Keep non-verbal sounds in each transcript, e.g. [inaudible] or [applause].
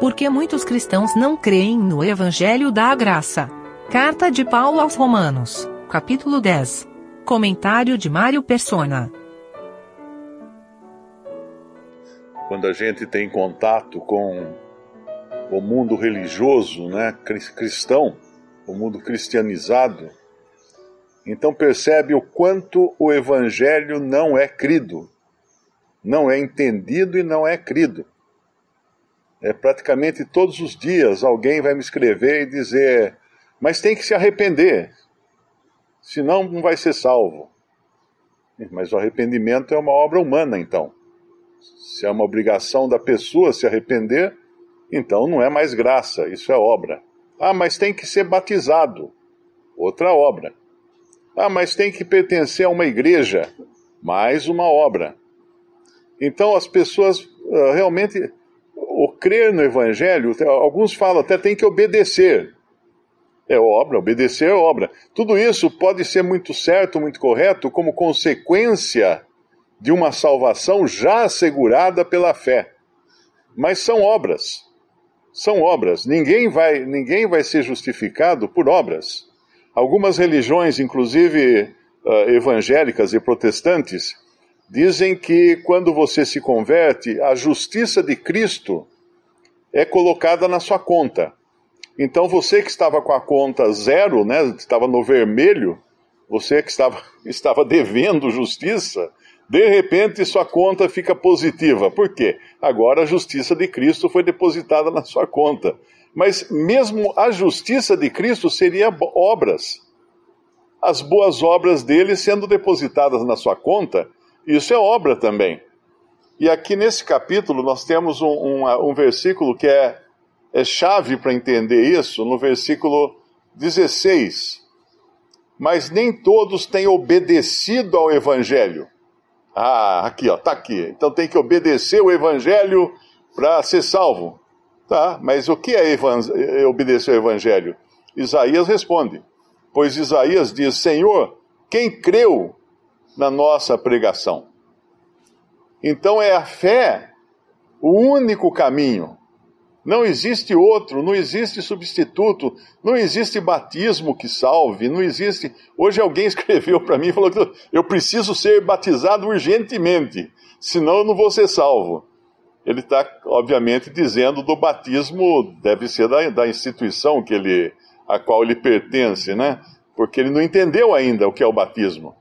Porque muitos cristãos não creem no Evangelho da Graça. Carta de Paulo aos Romanos, capítulo 10. Comentário de Mário Persona. Quando a gente tem contato com o mundo religioso, né, cristão, o mundo cristianizado, então percebe o quanto o evangelho não é crido, não é entendido e não é crido é, praticamente todos os dias alguém vai me escrever e dizer: mas tem que se arrepender, senão não vai ser salvo. Mas o arrependimento é uma obra humana, então. Se é uma obrigação da pessoa se arrepender, então não é mais graça, isso é obra. Ah, mas tem que ser batizado, outra obra. Ah, mas tem que pertencer a uma igreja, mais uma obra. Então as pessoas uh, realmente crer no Evangelho, alguns falam até tem que obedecer. É obra, obedecer é obra. Tudo isso pode ser muito certo, muito correto, como consequência de uma salvação já assegurada pela fé. Mas são obras. São obras. Ninguém vai, ninguém vai ser justificado por obras. Algumas religiões, inclusive uh, evangélicas e protestantes, dizem que quando você se converte, a justiça de Cristo é colocada na sua conta. Então você que estava com a conta zero, né, estava no vermelho, você que estava, [laughs] estava devendo justiça, de repente sua conta fica positiva. Por quê? Agora a justiça de Cristo foi depositada na sua conta. Mas mesmo a justiça de Cristo seria obras. As boas obras dele sendo depositadas na sua conta isso é obra também. E aqui nesse capítulo nós temos um, um, um versículo que é, é chave para entender isso, no versículo 16. Mas nem todos têm obedecido ao Evangelho. Ah, aqui, ó, tá aqui. Então tem que obedecer o Evangelho para ser salvo. Tá, mas o que é, é obedecer ao Evangelho? Isaías responde. Pois Isaías diz: Senhor, quem creu na nossa pregação. Então é a fé o único caminho. Não existe outro, não existe substituto, não existe batismo que salve, não existe. Hoje alguém [laughs] escreveu para mim e falou que eu preciso ser batizado urgentemente, senão eu não vou ser salvo. Ele está, obviamente, dizendo do batismo, deve ser da, da instituição que ele, a qual ele pertence, né? Porque ele não entendeu ainda o que é o batismo.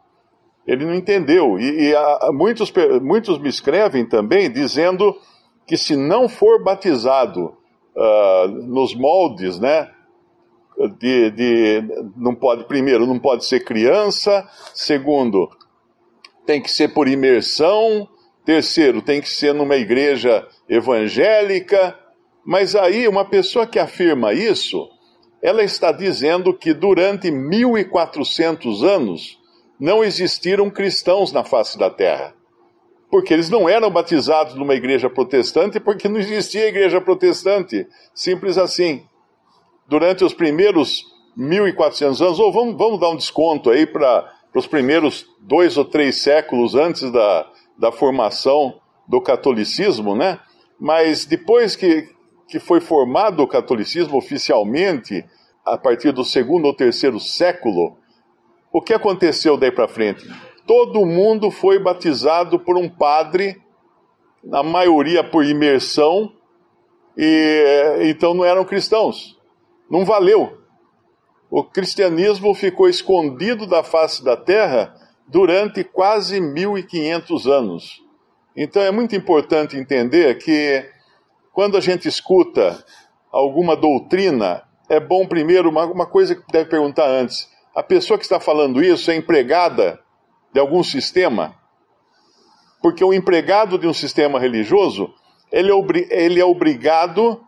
Ele não entendeu. E, e muitos, muitos me escrevem também dizendo que se não for batizado uh, nos moldes, né? De, de, não pode, primeiro, não pode ser criança. Segundo, tem que ser por imersão. Terceiro, tem que ser numa igreja evangélica. Mas aí, uma pessoa que afirma isso, ela está dizendo que durante 1400 anos não existiram cristãos na face da terra. Porque eles não eram batizados numa igreja protestante, porque não existia igreja protestante. Simples assim. Durante os primeiros 1400 anos, ou vamos, vamos dar um desconto aí para os primeiros dois ou três séculos antes da, da formação do catolicismo, né? Mas depois que, que foi formado o catolicismo oficialmente, a partir do segundo ou terceiro século, o que aconteceu daí para frente? Todo mundo foi batizado por um padre, na maioria por imersão, e então não eram cristãos. Não valeu. O cristianismo ficou escondido da face da terra durante quase 1500 anos. Então é muito importante entender que quando a gente escuta alguma doutrina, é bom primeiro uma, uma coisa que deve perguntar antes a pessoa que está falando isso é empregada de algum sistema? Porque o empregado de um sistema religioso, ele é, ele é obrigado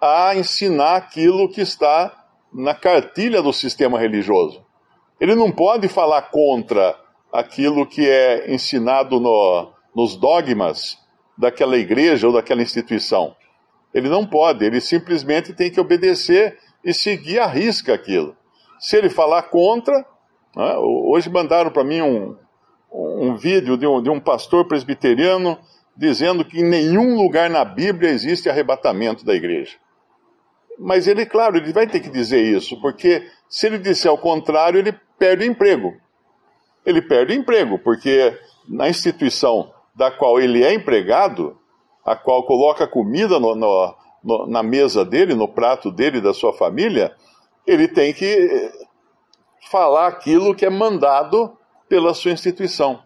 a ensinar aquilo que está na cartilha do sistema religioso. Ele não pode falar contra aquilo que é ensinado no, nos dogmas daquela igreja ou daquela instituição. Ele não pode, ele simplesmente tem que obedecer e seguir a risca aquilo. Se ele falar contra, né, hoje mandaram para mim um, um vídeo de um, de um pastor presbiteriano dizendo que em nenhum lugar na Bíblia existe arrebatamento da igreja. Mas ele, claro, ele vai ter que dizer isso, porque se ele disser o contrário, ele perde o emprego. Ele perde o emprego, porque na instituição da qual ele é empregado, a qual coloca comida no, no, no, na mesa dele, no prato dele, da sua família, ele tem que falar aquilo que é mandado pela sua instituição.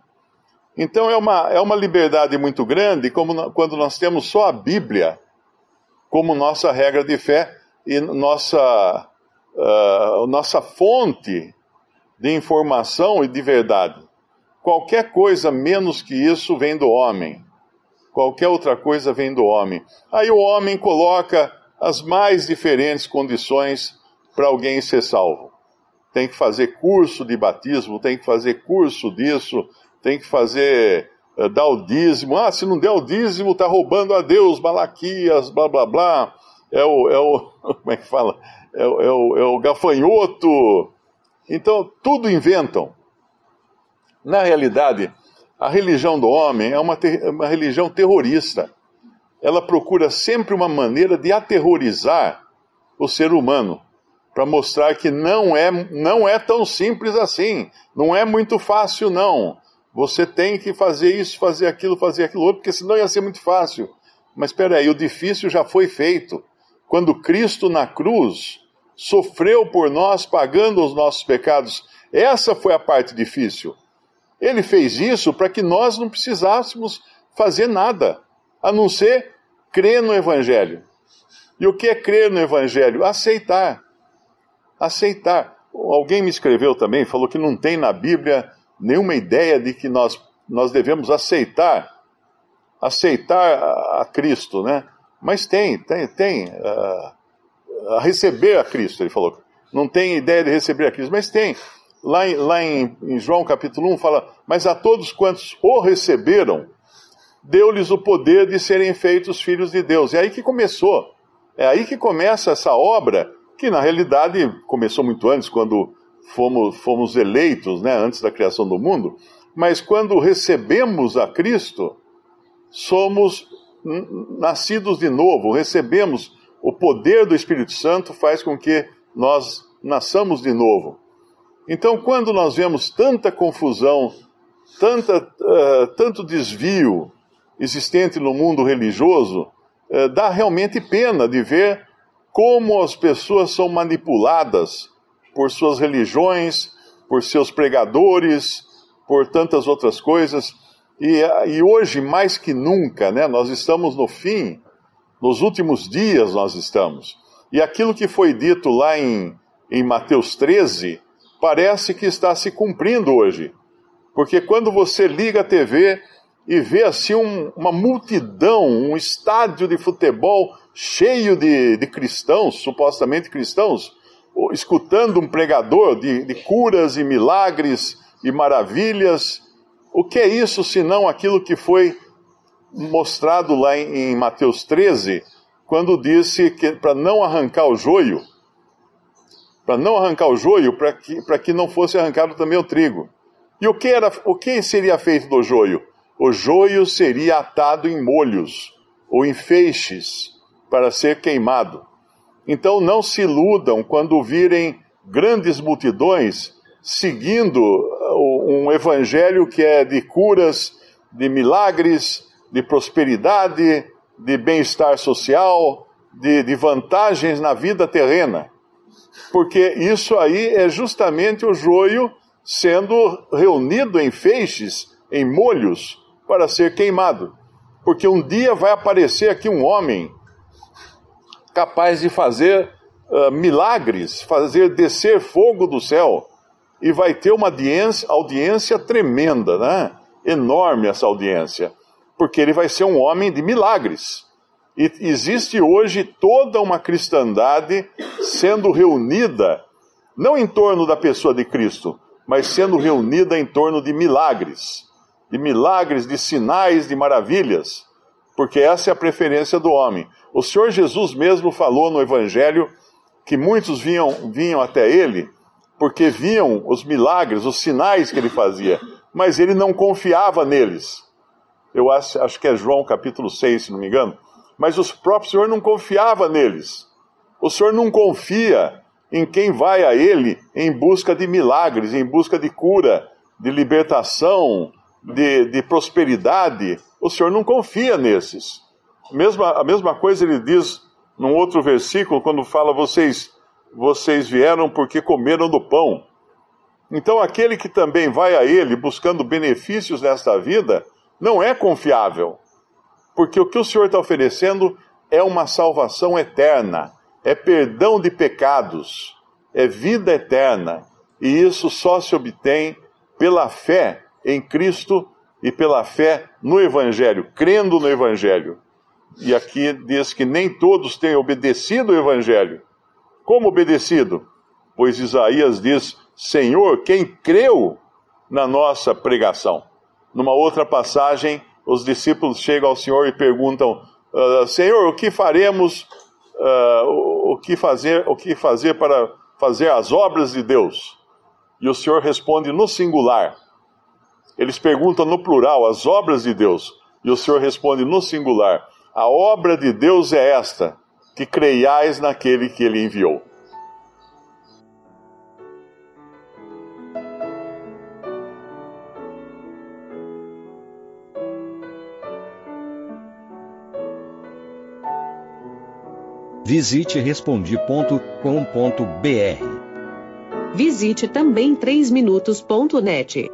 Então é uma, é uma liberdade muito grande como, quando nós temos só a Bíblia como nossa regra de fé e nossa, uh, nossa fonte de informação e de verdade. Qualquer coisa menos que isso vem do homem. Qualquer outra coisa vem do homem. Aí o homem coloca as mais diferentes condições para alguém ser salvo. Tem que fazer curso de batismo, tem que fazer curso disso, tem que fazer uh, dar o dízimo. Ah, se não der o dízimo, está roubando a Deus, Malaquias, blá blá blá. É o, é o [laughs] como é que fala? É, o, é o, é o gafanhoto. Então, tudo inventam. Na realidade, a religião do homem é uma, uma religião terrorista. Ela procura sempre uma maneira de aterrorizar o ser humano, para mostrar que não é, não é tão simples assim, não é muito fácil, não. Você tem que fazer isso, fazer aquilo, fazer aquilo outro, porque senão ia ser muito fácil. Mas espera aí, o difícil já foi feito. Quando Cristo na cruz sofreu por nós, pagando os nossos pecados, essa foi a parte difícil. Ele fez isso para que nós não precisássemos fazer nada, a não ser crer no Evangelho. E o que é crer no Evangelho? Aceitar. Aceitar. Alguém me escreveu também, falou que não tem na Bíblia nenhuma ideia de que nós, nós devemos aceitar, aceitar a, a Cristo, né? Mas tem, tem, tem. Uh, a receber a Cristo, ele falou. Não tem ideia de receber a Cristo, mas tem. Lá, em, lá em, em João capítulo 1 fala: Mas a todos quantos o receberam, deu-lhes o poder de serem feitos filhos de Deus. É aí que começou. É aí que começa essa obra, que na realidade começou muito antes, quando fomos, fomos eleitos, né, antes da criação do mundo. Mas quando recebemos a Cristo, somos nascidos de novo, recebemos o poder do Espírito Santo, faz com que nós nasçamos de novo. Então, quando nós vemos tanta confusão, tanta, uh, tanto desvio existente no mundo religioso, uh, dá realmente pena de ver como as pessoas são manipuladas por suas religiões, por seus pregadores, por tantas outras coisas. E, e hoje, mais que nunca, né, nós estamos no fim, nos últimos dias nós estamos. E aquilo que foi dito lá em, em Mateus 13, parece que está se cumprindo hoje. Porque quando você liga a TV e vê assim um, uma multidão, um estádio de futebol cheio de, de cristãos, supostamente cristãos, escutando um pregador de, de curas e milagres e maravilhas, o que é isso senão aquilo que foi mostrado lá em, em Mateus 13, quando disse que para não arrancar o joio, para não arrancar o joio, para que, que não fosse arrancado também o trigo. E o que, era, o que seria feito do joio? O joio seria atado em molhos ou em feixes para ser queimado. Então não se iludam quando virem grandes multidões seguindo um evangelho que é de curas, de milagres, de prosperidade, de bem-estar social, de, de vantagens na vida terrena. Porque isso aí é justamente o joio sendo reunido em feixes, em molhos, para ser queimado. Porque um dia vai aparecer aqui um homem capaz de fazer uh, milagres, fazer descer fogo do céu, e vai ter uma audiência, audiência tremenda, né? Enorme essa audiência, porque ele vai ser um homem de milagres. E existe hoje toda uma cristandade sendo reunida, não em torno da pessoa de Cristo, mas sendo reunida em torno de milagres, de milagres, de sinais, de maravilhas, porque essa é a preferência do homem. O Senhor Jesus mesmo falou no Evangelho que muitos vinham, vinham até ele porque viam os milagres, os sinais que ele fazia, mas ele não confiava neles. eu acho, acho que é João capítulo 6, se não me engano, mas o próprio Senhor não confiava neles. O Senhor não confia em quem vai a Ele em busca de milagres, em busca de cura, de libertação, de, de prosperidade. O Senhor não confia nesses. Mesma, a mesma coisa ele diz num outro versículo, quando fala: vocês, vocês vieram porque comeram do pão. Então, aquele que também vai a Ele buscando benefícios nesta vida, não é confiável. Porque o que o Senhor está oferecendo é uma salvação eterna, é perdão de pecados, é vida eterna. E isso só se obtém pela fé em Cristo e pela fé no Evangelho, crendo no Evangelho. E aqui diz que nem todos têm obedecido o Evangelho. Como obedecido? Pois Isaías diz: Senhor, quem creu na nossa pregação. Numa outra passagem, os discípulos chegam ao Senhor e perguntam: uh, Senhor, o que faremos? Uh, o que fazer? O que fazer para fazer as obras de Deus? E o Senhor responde no singular. Eles perguntam no plural as obras de Deus. E o Senhor responde no singular: A obra de Deus é esta, que creiais naquele que ele enviou. Visite respondi.com.br. Visite também 3minutos.net.